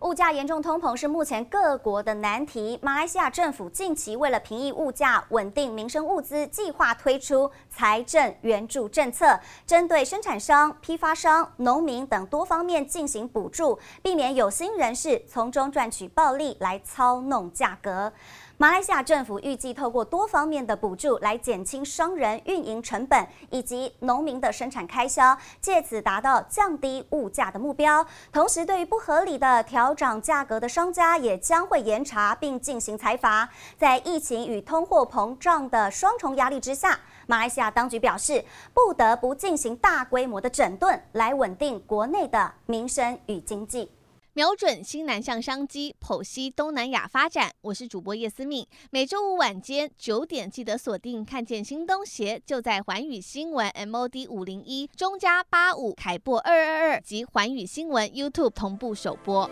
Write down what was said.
物价严重通膨是目前各国的难题。马来西亚政府近期为了平抑物价、稳定民生物资，计划推出财政援助政策，针对生产商、批发商、农民等多方面进行补助，避免有心人士从中赚取暴利来操弄价格。马来西亚政府预计透过多方面的补助来减轻商人运营成本以及农民的生产开销，借此达到降低物价的目标。同时，对于不合理的调调涨价格的商家，也将会严查并进行裁罚。在疫情与通货膨胀的双重压力之下，马来西亚当局表示，不得不进行大规模的整顿，来稳定国内的民生与经济。瞄准新南向商机，剖析东南亚发展。我是主播叶思敏，每周五晚间九点记得锁定。看见新东协就在环宇新闻 MOD 五零一中加八五凯擘二二二及环宇新闻 YouTube 同步首播。